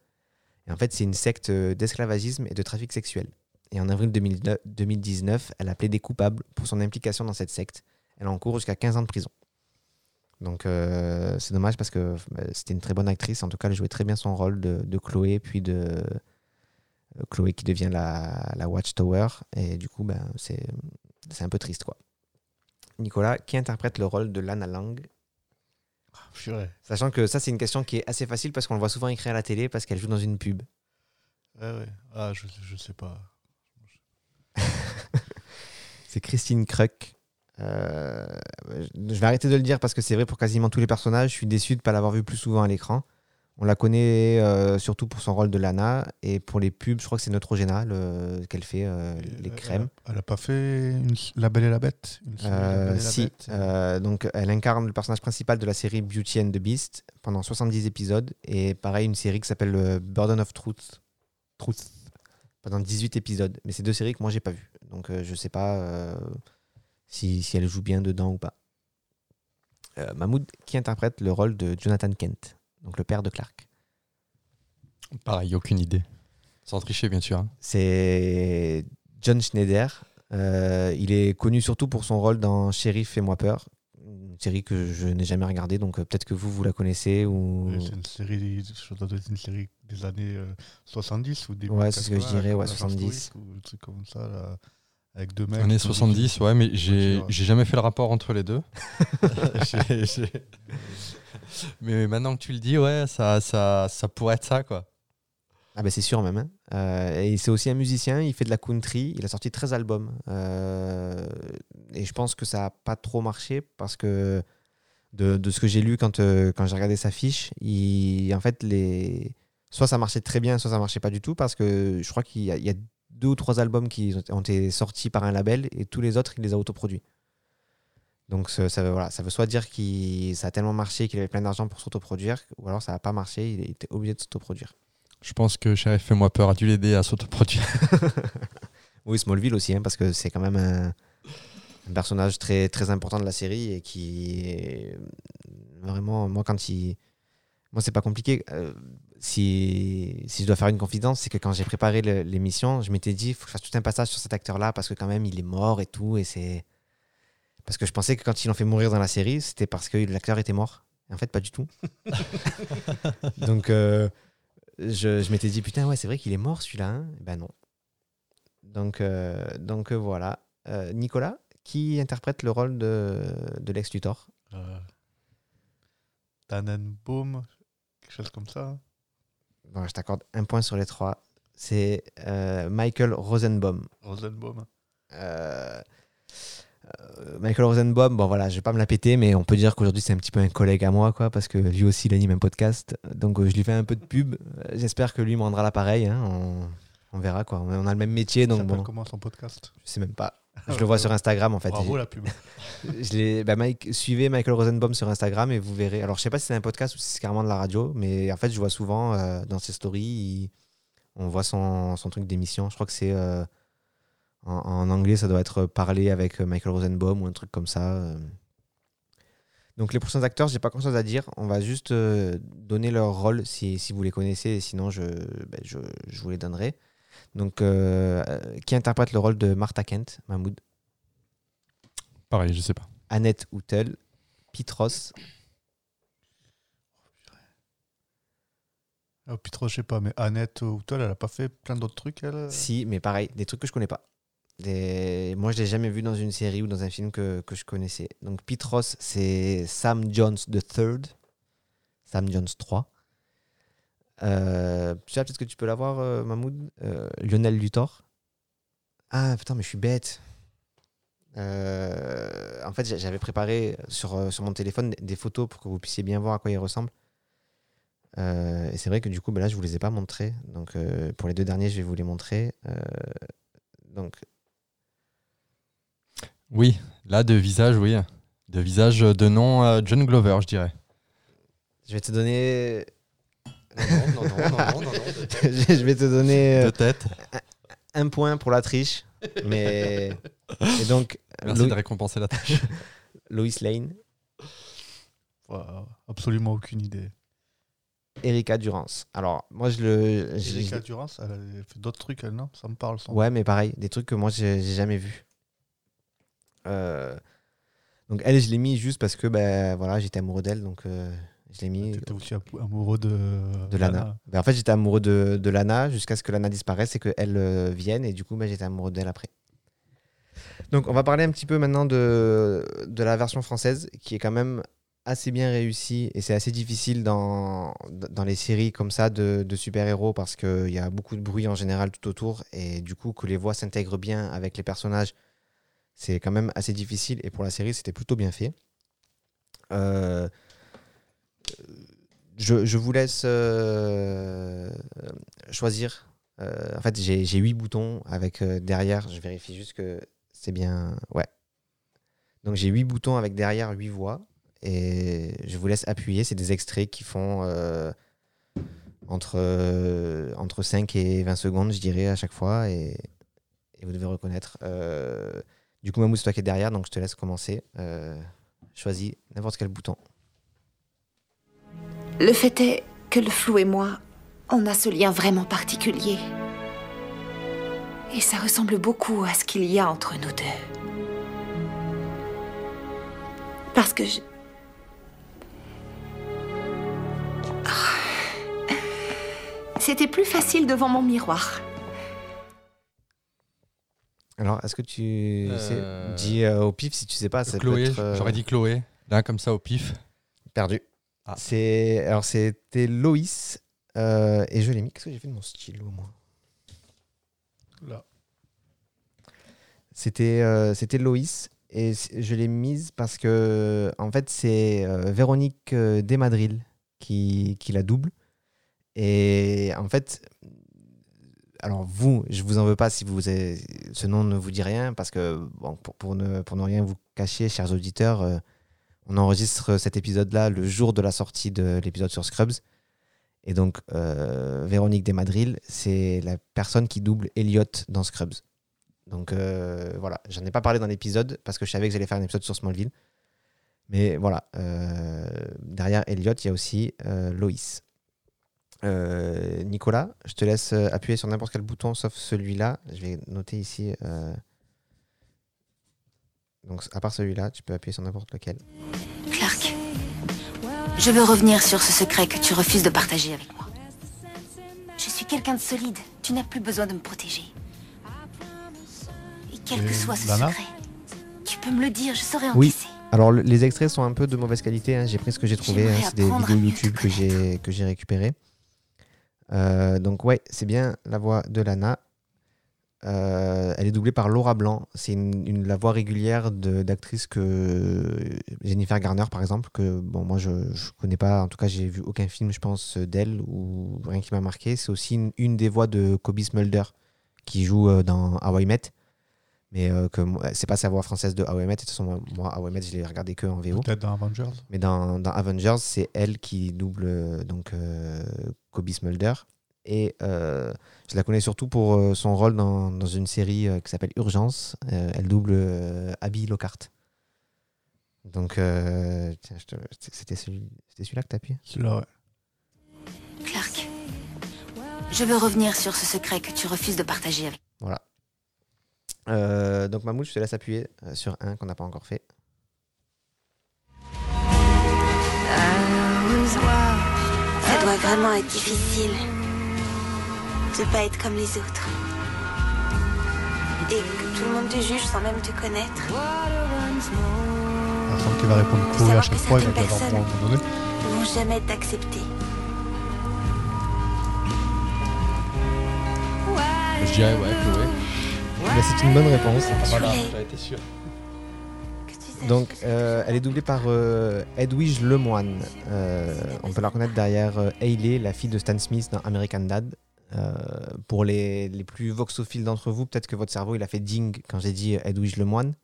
Et en fait, c'est une secte euh, d'esclavagisme et de trafic sexuel. Et en avril 2009 2019, elle a plaidé coupable pour son implication dans cette secte. Elle encourt jusqu'à 15 ans de prison. Donc euh, c'est dommage parce que c'était une très bonne actrice. En tout cas, elle jouait très bien son rôle de, Chloé, puis de Chloé qui devient la, la Watchtower. Et du coup, ben, c'est un peu triste. quoi. Nicolas, qui interprète le rôle de Lana Lang? Purée. Sachant que ça, c'est une question qui est assez facile parce qu'on le voit souvent écrire à la télé parce qu'elle joue dans une pub. Ouais, ouais. Ah, je, je sais pas. C'est Christine Kruk. Euh, je vais arrêter de le dire parce que c'est vrai pour quasiment tous les personnages. Je suis déçu de ne pas l'avoir vu plus souvent à l'écran. On la connaît euh, surtout pour son rôle de Lana et pour les pubs, je crois que c'est Neutrogena le- qu'elle fait, euh, les crèmes. Elle, elle a pas fait une- La Belle et la Bête une série, La Euh, la si, Bête donc elle incarne le personnage principal de la série Beauty and the Beast pendant 70 épisodes et pareil une série qui s'appelle Burden of Truth, Truth pendant 18 épisodes. Mais c'est deux séries que moi j'ai pas vues, donc je sais pas si, si elle joue bien dedans ou pas. Mahmoud qui interprète le rôle de Jonathan Kent, donc le père de Clark. Pareil, aucune idée. Sans tricher, bien sûr. hein. C'est John Schneider. Euh, il est connu surtout pour son rôle dans Sheriff et moi peur, une série que je n'ai jamais regardée, donc euh, peut-être que vous, vous la connaissez. Ou... C'est une série, je une série des années euh, 70 ou début Ouais, c'est ce que je 80, dirais, ouais, comme l'agence 70. Touriste Ou un truc comme ça, là, avec deux mecs. Années qui- 70, ouais, mais j'ai jamais fait le rapport entre les deux. Mais maintenant que tu le dis, ouais, ça, ça, ça pourrait être ça, quoi. Ah ben c'est sûr même. hein. Euh, et c'est aussi un musicien, il fait de la country, il a sorti 13 albums. Euh, et je pense que ça n'a pas trop marché parce que de, de ce que j'ai lu quand, euh, quand j'ai regardé sa fiche, il, en fait, les... soit ça marchait très bien, soit ça marchait pas du tout parce que je crois qu'il y a deux ou trois albums qui ont- été sortis par un label et tous les autres, il les a autoproduits. Donc ça, voilà, ça veut soit dire que ça a tellement marché qu'il avait plein d'argent pour s'autoproduire, ou alors ça n'a pas marché, il était obligé de s'autoproduire. Je pense que Sheriff Fais-moi peur a dû l'aider à s'autoproduire? Oui, Smallville aussi, hein, parce que c'est quand même un, un personnage très, très important de la série et qui est vraiment, moi, quand il, Moi, c'est pas compliqué. Euh, si, si je dois faire une confidence, c'est que quand j'ai préparé l'émission, je m'étais dit, il faut que je fasse tout un passage sur cet acteur-là parce que quand même, il est mort et tout. Et c'est parce que je pensais que quand ils l'ont fait mourir dans la série, c'était parce que l'acteur était mort. Et en fait, pas du tout. Donc, euh, je, je m'étais dit, putain, ouais, c'est vrai qu'il est mort celui-là. hein ben non. Donc, euh, donc euh, voilà. Euh, Nicolas, qui interprète le rôle de, de Lex Luthor Euh, Tannenbaum, quelque chose comme ça. hein. Bon, je t'accorde un point sur les trois. C'est euh, Michael Rosenbaum. Rosenbaum. Euh, euh, Michael Rosenbaum, bon voilà, je vais pas me la péter, mais on peut dire qu'aujourd'hui c'est un petit peu un collègue à moi, quoi, parce que lui aussi il anime un podcast. Donc je lui fais un peu de pub. J'espère que lui me rendra l'appareil. hein, on, on verra quoi. On a le même métier, donc s'appelle bon, comment son podcast? Je sais même pas. Je le vois sur Instagram en fait. Bravo la pub. Je bah, Mike, suivez Michael Rosenbaum sur Instagram et vous verrez. Alors, je sais pas si c'est un podcast ou si c'est carrément de la radio, mais en fait, je vois souvent euh, dans ses stories, il- on voit son, son truc d'émission. Je crois que c'est euh, en, en anglais, ça doit être parler avec euh, Michael Rosenbaum ou un truc comme ça. Donc, les prochains acteurs, j'ai pas grand chose à dire. On va juste euh, donner leur rôle si, si vous les connaissez, et sinon, je, ben, je, je vous les donnerai. Donc, euh, qui interprète le rôle de Martha Kent, Mahmoud? Pareil, je sais pas. Annette Houtel, Pitros, Oh, Pitro, je sais pas, mais Annette Houtel, elle a pas fait plein d'autres trucs, elle? Si, mais pareil, des trucs que je connais pas. Des... Moi, je l'ai jamais vu dans une série ou dans un film que, que je connaissais. Donc, Pitros, c'est Sam Jones III. Sam Jones 3. Euh, tu sais, peut-être que tu peux l'avoir, euh, Mahmoud Euh, Lionel Luthor. Ah, putain, mais je suis bête. En fait, j'a- j'avais préparé sur, sur mon téléphone des photos pour que vous puissiez bien voir à quoi il ressemble. Et c'est vrai que du coup, ben là, je vous les ai pas montrés. Donc, pour les deux derniers, je vais vous les montrer. Donc, Oui, là, de visage, oui. De visage, de nom, John Glover, je dirais. je vais te donner. Non, non, non, non, non, non, non. je vais te donner euh, tête. un point pour la triche. Mais. Et donc, Merci Lo- de récompenser la tâche. Lois Lane, Absolument aucune idée. Erika Durance. Alors, moi, je le. je- Erika Durance, elle a fait d'autres trucs, elle, non? Ça me parle. Ouais, mais pareil, des trucs que moi j'ai j'ai jamais vus. Euh, donc elle, je l'ai mis juste parce que ben voilà, j'étais amoureux d'elle, donc euh, je l'ai mis T'étais aussi amou- amoureux de, de Lana. Ben, en fait, j'étais amoureux de, de Lana jusqu'à ce que Lana disparaisse et qu'elle euh, vienne, et du coup, ben, j'étais amoureux d'elle après. Donc, on va parler un petit peu maintenant de, de la version française, qui est quand même assez bien réussie, et c'est assez difficile dans, dans les séries comme ça de, de super-héros, parce qu'il y a beaucoup de bruit en général tout autour, et du coup, que les voix s'intègrent bien avec les personnages, c'est quand même assez difficile, et pour la série, c'était plutôt bien fait. Euh, je, vous laisse euh, choisir. Euh, en fait, j'ai huit boutons avec euh, derrière, je vérifie juste que c'est bien. Ouais. Donc j'ai huit boutons avec derrière huit voix. Et je vous laisse appuyer. C'est des extraits qui font entre, entre 5 et 20 secondes, je dirais, à chaque fois. Et, vous devez reconnaître. Du coup, Mamou, c'est toi qui es derrière, donc je te laisse commencer. Choisis n'importe quel bouton. Le fait est que le flou et moi, on a ce lien vraiment particulier. Et ça ressemble beaucoup à ce qu'il y a entre nous deux. Parce que je... Ah. C'était plus facile devant mon miroir. Alors, est-ce que tu Euh, sais Dis euh, au pif si tu sais pas. Ça peut Chloé, être, euh, j'aurais dit Chloé. Là, comme ça, au pif. Perdu. Ah. C'est alors c'était Loïs euh, et je l'ai mis. Qu'est-ce que j'ai fait de mon stylo moi? Là. C'était euh, c'était Loïs et je l'ai mise parce que en fait c'est euh, Véronique euh, Desmadrilles qui, qui la double et en fait alors vous je vous en veux pas si vous avez- ce nom ne vous dit rien parce que bon, pour, pour ne pour ne rien vous cacher chers auditeurs euh, on enregistre cet épisode là le jour de la sortie de l'épisode sur Scrubs et donc euh, Véronique Desmadrilles c'est la personne qui double Elliot dans Scrubs donc euh, voilà, j'en ai pas parlé dans l'épisode parce que je savais que j'allais faire un épisode sur Smallville. Mais voilà, euh, derrière Elliot, il y a aussi Loïs. Nicolas, je te laisse appuyer sur n'importe quel bouton sauf celui-là. Je vais noter ici. Donc, à part celui-là, tu peux appuyer sur n'importe lequel. Clark, je veux revenir sur ce secret que tu refuses de partager avec moi. Je suis quelqu'un de solide. Tu n'as plus besoin de me protéger. Et quel que soit ce Lana secret, tu peux me le dire, je saurais Oui. encaisser. Alors, le- les extraits sont un peu de mauvaise qualité. hein. J'ai pris ce que j'ai trouvé. J'aimerais hein. C'est des apprendre à vidéos mieux YouTube que j'ai que j'ai récupérées. Euh, donc, ouais, c'est bien la voix de Lana. Euh, elle est doublée par Laura Blanc. C'est une, une- la voix régulière de- d'actrice que Jennifer Garner, par exemple, que bon, moi je, je connais pas. En tout cas, j'ai vu aucun film, je pense, d'elle ou rien qui m'a marqué. C'est aussi une, une des voix de Kobe Smulder qui joue euh, dans How I Met. Mais euh, que c'est pas sa voix française de How I Met. De toute façon, moi, moi, How I Met, je l'ai regardé que en VO. Peut-être dans Avengers. Mais dans, dans Avengers, c'est elle qui double donc euh, Kobe Smulder. Et euh, je la connais surtout pour euh, son rôle dans, dans une série euh, qui s'appelle Urgence. Euh, elle double euh, Abby Lockhart. Donc, euh, c'était celui, c'était celui-là que tu appuyé? Celui-là, ouais. Clark, je veux revenir sur ce secret que tu refuses de partager avec Voilà. Euh, donc, Mahmoud, je te laisse appuyer sur un qu'on n'a pas encore fait. Ça doit vraiment être difficile de pas être comme les autres. Et que tout le monde te juge sans même te connaître. Semble qu'il va répondre Chloé à chaque que fois, il va un personnes- moment donné. Ils vont jamais t'accepter. Je dirais, ouais, Chloé. Mais c'est une bonne réponse. Voilà, j'avais été sûr. que tu saches Donc, euh, elle est doublée par euh, Edwige Lemoine. Euh, on peut la reconnaître derrière euh, Hayley, la fille de Stan Smith dans American Dad. Euh, pour les, les plus voxophiles d'entre vous, peut-être que votre cerveau il a fait ding quand j'ai dit Edwige Lemoine.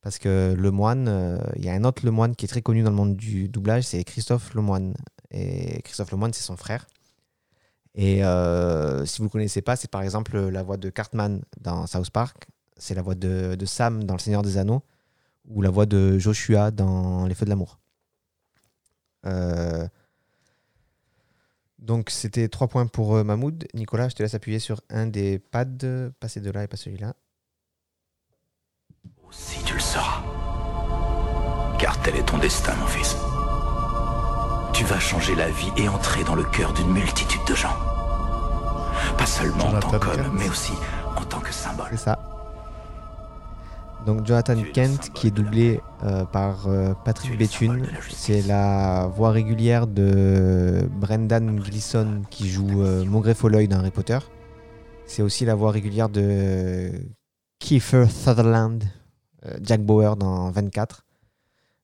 Parce que Lemoine, euh, il y a un autre Lemoine qui est très connu dans le monde du doublage, c'est Christophe Lemoine. Et Christophe Lemoine, c'est son frère. Et euh, si vous ne le connaissez pas, c'est par exemple la voix de Cartman dans South Park, c'est la voix de, de Sam dans Le Seigneur des Anneaux, ou la voix de Joshua dans Les Feux de l'amour. Euh, Donc c'était trois points pour euh, Mahmoud. Nicolas, je te laisse appuyer sur un des pads, passer de là et pas celui-là. Si tu le sauras. Car tel est ton destin, mon fils. Tu vas changer la vie et entrer dans le cœur d'une multitude de gens. Pas seulement en tant qu'homme, mais aussi en tant que symbole. C'est ça. Donc Jonathan Kent qui est doublé euh, par euh, Patrick Béthune. C'est la voix régulière de Brendan Gleeson qui joue euh, Maugrey Folleuil dans Harry Potter. C'est aussi la voix régulière de Kiefer Sutherland, euh, Jack Bauer dans 24.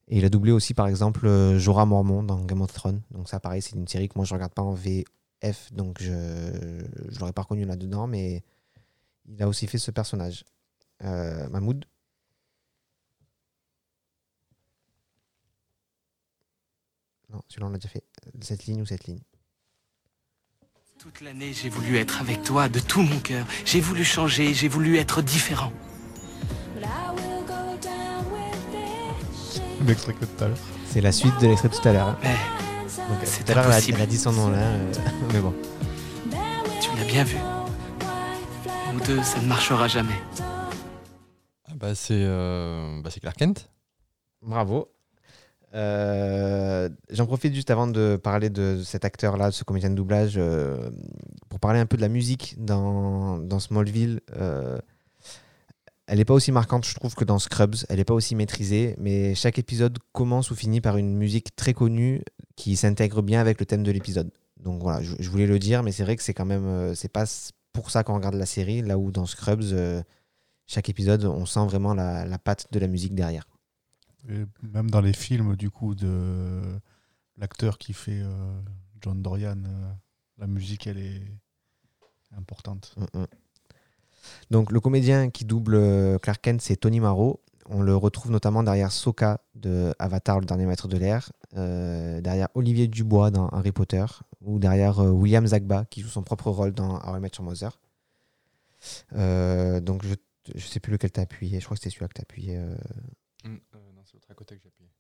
Et il a doublé aussi par exemple Jorah Mormont dans Game of Thrones. Donc ça pareil, c'est une série que moi je regarde pas en VF, donc je je l'aurais pas reconnu là-dedans, mais il a aussi fait ce personnage. Mahmoud? Non, celui-là on l'a déjà fait. Cette ligne ou cette ligne Toute l'année, j'ai voulu être avec toi de tout mon cœur. J'ai voulu changer, j'ai voulu être différent. L'extrait que tout à l'heure. C'est la suite de l'extrait tout à l'heure. hein. Mais Donc, euh, C'est tout à l'heure, elle a dit son nom là. euh, mais bon. tu l'as bien vu. Nous deux, ça ne marchera jamais. Ah bah, c'est euh, bah, c'est Clark Kent. Bravo. Euh, J'en profite juste avant de parler de cet acteur-là, de ce comédien de doublage, euh, pour parler un peu de la musique dans, dans Smallville. Euh, elle n'est pas aussi marquante, je trouve, que dans Scrubs. Elle n'est pas aussi maîtrisée, mais chaque épisode commence ou finit par une musique très connue qui s'intègre bien avec le thème de l'épisode. Donc voilà, je, voulais le dire, mais c'est vrai que c'est quand même, c'est pas pour ça qu'on regarde la série, là où dans Scrubs, chaque épisode, on sent vraiment la patte de la musique derrière. Et même dans les films, du coup, de l'acteur qui fait euh, John Dorian, euh, la musique, elle est importante. Mm, mm. Donc le comédien qui double euh, Clark Kent, c'est Tony Marot. On le retrouve notamment derrière Sokka de Avatar, le dernier maître de l'air, euh, derrière Olivier Dubois dans Harry Potter, ou derrière euh, William Zagba qui joue son propre rôle dans How I Met Your Mother. Euh, donc je, je sais plus lequel t'as appuyé, je crois que c'était celui-là que t'as appuyé. euh. c'est l'autre à côté que j'ai appuyé.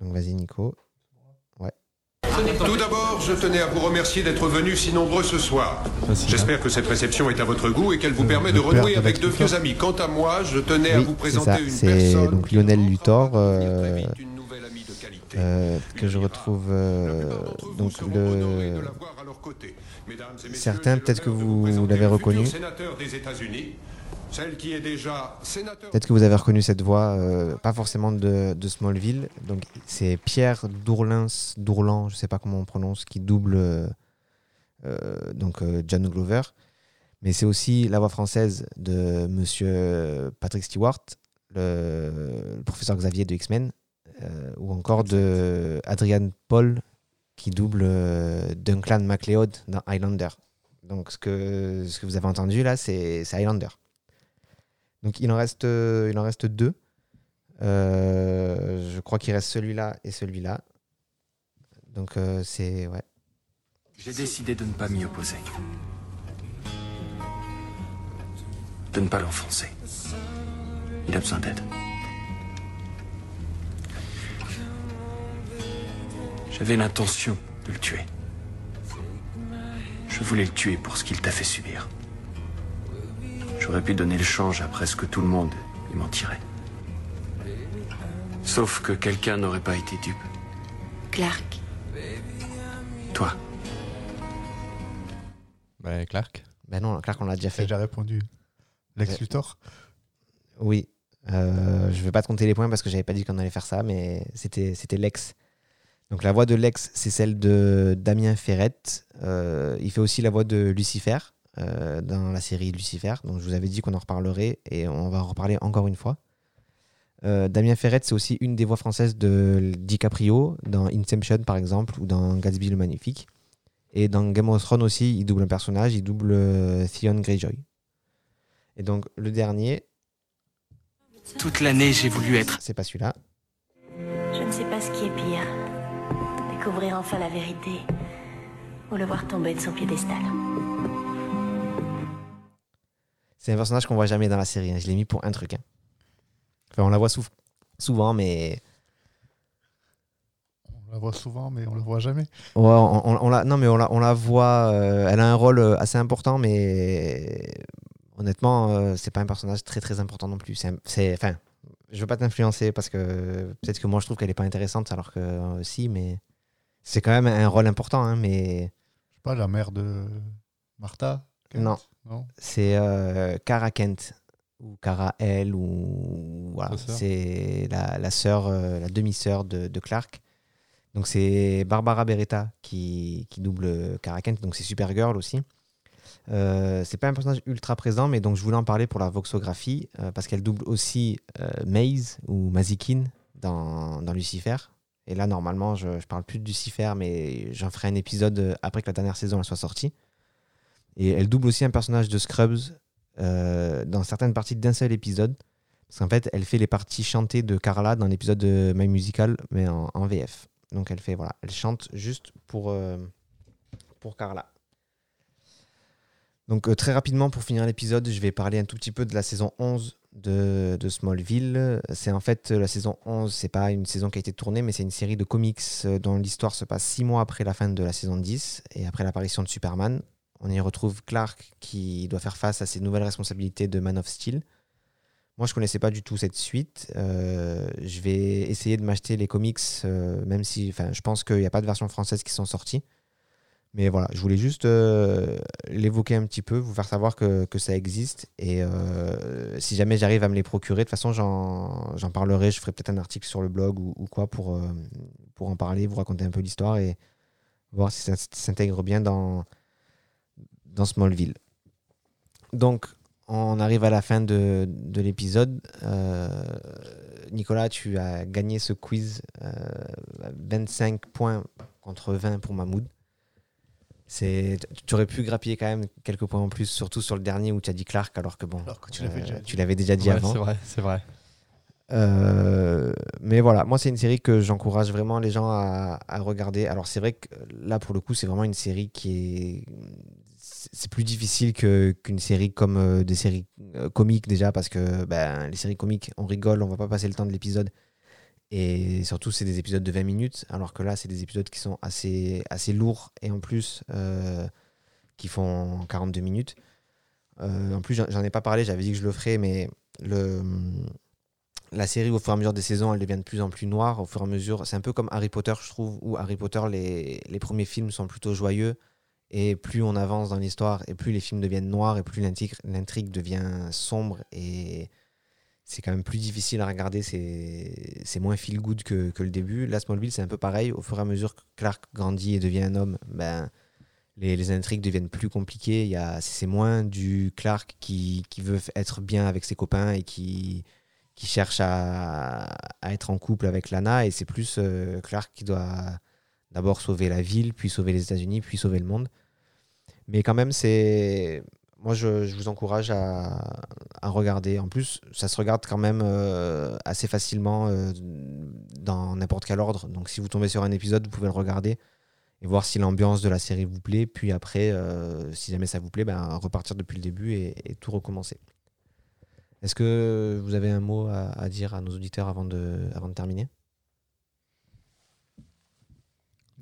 Donc vas-y Nico. Tout d'abord, je tenais à vous remercier d'être venus si nombreux ce soir. J'espère que cette réception est à votre goût et qu'elle vous Euh, permet de renouer avec de vieux amis. Quant à moi, je tenais à vous c'est présenter ça. une C'est personne donc Lionel Luthor, euh, euh, que je retrouve euh, vous donc seront honorés de le l'avoir à leur côté. Mesdames et messieurs, Certains, peut-être que vous présenter l'avez reconnu. Peut-être que vous avez reconnu cette voix, euh, pas forcément de, Smallville. Donc c'est Pierre Dourlins, Dourlan, je sais pas comment on prononce, qui double euh, euh, donc John Glover. Mais c'est aussi la voix française de Monsieur Patrick Stewart, le, professeur Xavier de X-Men, ou encore de Adrian Paul qui double Duncan MacLeod dans Highlander. Donc ce que, ce que vous avez entendu là, c'est Highlander. Donc il en reste, euh, il en reste deux. Euh, je crois qu'il reste celui-là et celui-là. Donc euh, c'est ouais. J'ai décidé de ne pas m'y opposer. De ne pas l'enfoncer. Il a besoin d'aide. J'avais l'intention de le tuer. Je voulais le tuer pour ce qu'il t'a fait subir. J'aurais pu donner le change à presque tout le monde et m'en tirer. Sauf que quelqu'un n'aurait pas été dupe. Clark, Toi. Bah, Clark. Ben non, Clark on l'a déjà J'ai fait. déjà répondu. Lex Ouais. Luthor Oui. Euh, je vais pas te compter les points parce que j'avais pas dit qu'on allait faire ça, mais c'était c'était Lex. Donc la voix de Lex, c'est celle de Damien Ferrette. Euh, il fait aussi la voix de Lucifer euh, dans la série Lucifer. Donc je vous avais dit qu'on en reparlerait et on va en reparler encore une fois. Euh, Damien Ferrette, c'est aussi une des voix françaises de DiCaprio dans Inception par exemple ou dans Gatsby le Magnifique. Et dans Game of Thrones aussi, il double un personnage, il double euh, Theon Greyjoy. Et donc le dernier, Toute l'année, j'ai voulu être c'est pas celui-là. Je ne sais pas ce qui est pire. Découvrir enfin la vérité ou le voir tomber de son piédestal. C'est un personnage qu'on voit jamais dans la série. hein. Je l'ai mis pour un truc. hein. Enfin, on la voit sou- souvent, mais On la voit souvent, mais on la voit jamais. Ouais, on, on- on la, non, mais on la, on la voit. euh, elle a un rôle euh, assez important, mais honnêtement, euh, c'est pas un personnage très très important non plus. C'est, enfin, je veux pas t'influencer parce que peut-être que moi je trouve qu'elle est pas intéressante, alors que euh, si, mais c'est quand même un rôle important. hein, mais Je sais pas, la mère de Martha Non. C'est euh, Cara Kent ou Cara L ou voilà, c'est la, la sœur, euh, la demi-sœur de, de Clark. Donc c'est Barbara Beretta qui, qui double Cara Kent, donc c'est Supergirl aussi. Euh, c'est pas un personnage ultra présent, mais donc je voulais en parler pour la voxographie euh, parce qu'elle double aussi Maze ou Mazikin dans, dans Lucifer. Et là, normalement, je, je parle plus de Lucifer, mais j'en ferai un épisode après que la dernière saison elle soit sortie. Et elle double aussi un personnage de Scrubs euh, dans certaines parties d'un seul épisode. Parce qu'en fait, elle fait les parties chantées de Carla dans l'épisode de My Musical, mais en, VF. Donc elle fait, voilà, elle chante juste pour, euh, pour Carla. Donc euh, très rapidement, pour finir l'épisode, je vais parler un tout petit peu de la saison 11 de, de Smallville. C'est en fait la saison 11, c'est pas une saison qui a été tournée, mais c'est une série de comics dont l'histoire se passe six mois après la fin de la saison 10 et après l'apparition de Superman. On y retrouve Clark qui doit faire face à ses nouvelles responsabilités de Man of Steel. Moi, je connaissais pas du tout cette suite. Euh, je vais essayer de m'acheter les comics, euh, même si je pense qu'il n'y a pas de version française qui sont sorties. Mais voilà, je voulais juste euh, l'évoquer un petit peu, vous faire savoir que, ça existe. Et si jamais j'arrive à me les procurer, de toute façon, j'en parlerai. Je ferai peut-être un article sur le blog ou, quoi pour en parler, vous raconter un peu l'histoire et voir si ça s'intègre bien dans, dans Smallville. Donc, on arrive à la fin de, de l'épisode. Euh, Nicolas, tu as gagné ce quiz. euh, 25 points contre 20 pour Mahmoud. C'est, tu aurais pu grappiller quand même quelques points en plus, surtout sur le dernier où tu as dit Clark, alors que bon, Alors que tu l'avais déjà dit. tu l'avais déjà dit Ouais, avant. c'est vrai, c'est vrai. Euh, mais voilà, moi c'est une série que j'encourage vraiment les gens à, à regarder. Alors c'est vrai que là pour le coup c'est vraiment une série qui est c'est plus difficile qu'une série comme euh, des séries euh, comiques déjà parce que ben, les séries comiques on rigole, on va pas passer le temps de l'épisode Et surtout, c'est des épisodes de 20 minutes, alors que là, c'est des épisodes qui sont assez, assez lourds et en plus euh, qui font 42 minutes. En plus, j'en j'en ai pas parlé, j'avais dit que je le ferais, mais la série, au fur et à mesure des saisons, elle devient de plus en plus noire. Au fur et à mesure, c'est un peu comme Harry Potter, je trouve, où Harry Potter, les, les premiers films sont plutôt joyeux. Et plus on avance dans l'histoire, et plus les films deviennent noirs, et plus l'intrigue devient sombre. Et c'est quand même plus difficile à regarder. C'est moins feel good que, que le début. Là, Smallville, c'est un peu pareil. Au fur et à mesure que Clark grandit et devient un homme, ben, les, les intrigues deviennent plus compliquées. C'est moins du Clark qui, qui veut être bien avec ses copains et qui, qui cherche à, à être en couple avec Lana. Et c'est plus euh, Clark qui doit d'abord sauver la ville, puis sauver les États-Unis, puis sauver le monde. Mais quand même, c'est. Moi, je, vous encourage à, regarder. En plus, ça se regarde quand même euh, assez facilement euh, dans n'importe quel ordre. Donc, si vous tombez sur un épisode, vous pouvez le regarder et voir si l'ambiance de la série vous plaît. Puis après, euh, si jamais ça vous plaît, ben, repartir depuis le début et, tout recommencer. Est-ce que vous avez un mot à, dire à nos auditeurs avant de terminer?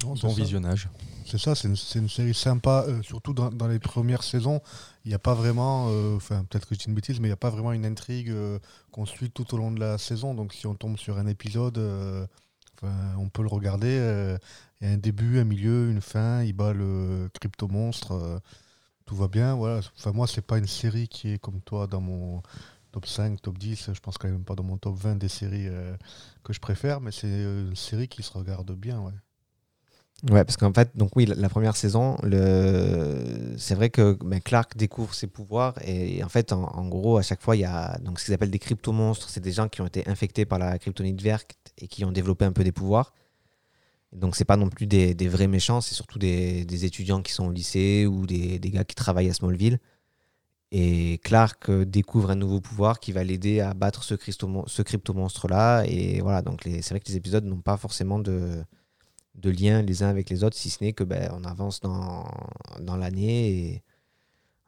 Non, Bon ça. visionnage. C'est ça, c'est une, série sympa, euh, surtout dans, dans les premières saisons. Il n'y a pas vraiment, euh, enfin peut-être que je dis une bêtise, mais il n'y a pas vraiment une intrigue euh, qu'on suit tout au long de la saison. Donc si on tombe sur un épisode, on peut le regarder. Il y a un début, un milieu, une fin, il bat le crypto-monstre, tout va bien. Voilà. Enfin, moi, c'est pas une série qui est comme toi dans mon top 5, top 10, je pense quand même pas dans mon top 20 des séries que je préfère, mais c'est une série qui se regarde bien. Ouais. Ouais, parce qu'en fait, donc oui, la, première saison, le... c'est vrai que ben, Clark découvre ses pouvoirs et, en fait, en, gros, à chaque fois, il y a donc, ce qu'ils appellent des crypto-monstres. C'est des gens qui ont été infectés par la kryptonite verte et qui ont développé un peu des pouvoirs. Donc, c'est pas non plus des, vrais méchants, c'est surtout des, étudiants qui sont au lycée ou des, gars qui travaillent à Smallville. Et Clark euh, découvre un nouveau pouvoir qui va l'aider à battre ce, ce crypto-monstre-là. Et voilà, donc c'est vrai que les épisodes n'ont pas forcément de, de lien les uns avec les autres, si ce n'est que ben, avance dans, l'année et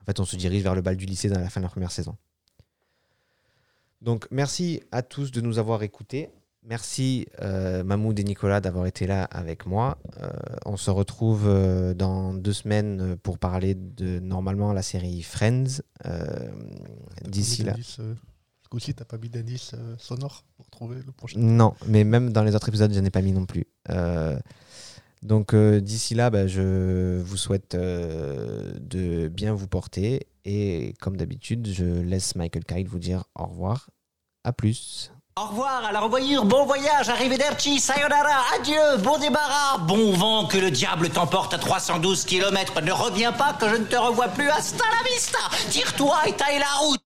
en fait on se dirige vers le bal du lycée dans la fin de la première saison. Donc merci à tous de nous avoir écoutés. Merci euh, Mahmoud et Nicolas d'avoir été là avec moi. Euh, on se retrouve euh, dans deux semaines pour parler de normalement la série Friends. D'ici là. Ce coup-ci, t'as pas mis d'indice euh, sonore pour trouver le prochain Non, mais même dans les autres épisodes, je n'en ai pas mis non plus. Euh, donc euh, d'ici là, bah, je vous souhaite euh, de bien vous porter. Et comme d'habitude, je laisse Michael Kyle vous dire au revoir. À plus. Au revoir, à la revoyure, bon voyage, arrivederci, sayonara, adieu, bon débarras, bon vent, que le diable t'emporte à 312 km. Ne reviens pas que je ne te revois plus, hasta la vista, tire-toi et taille la route.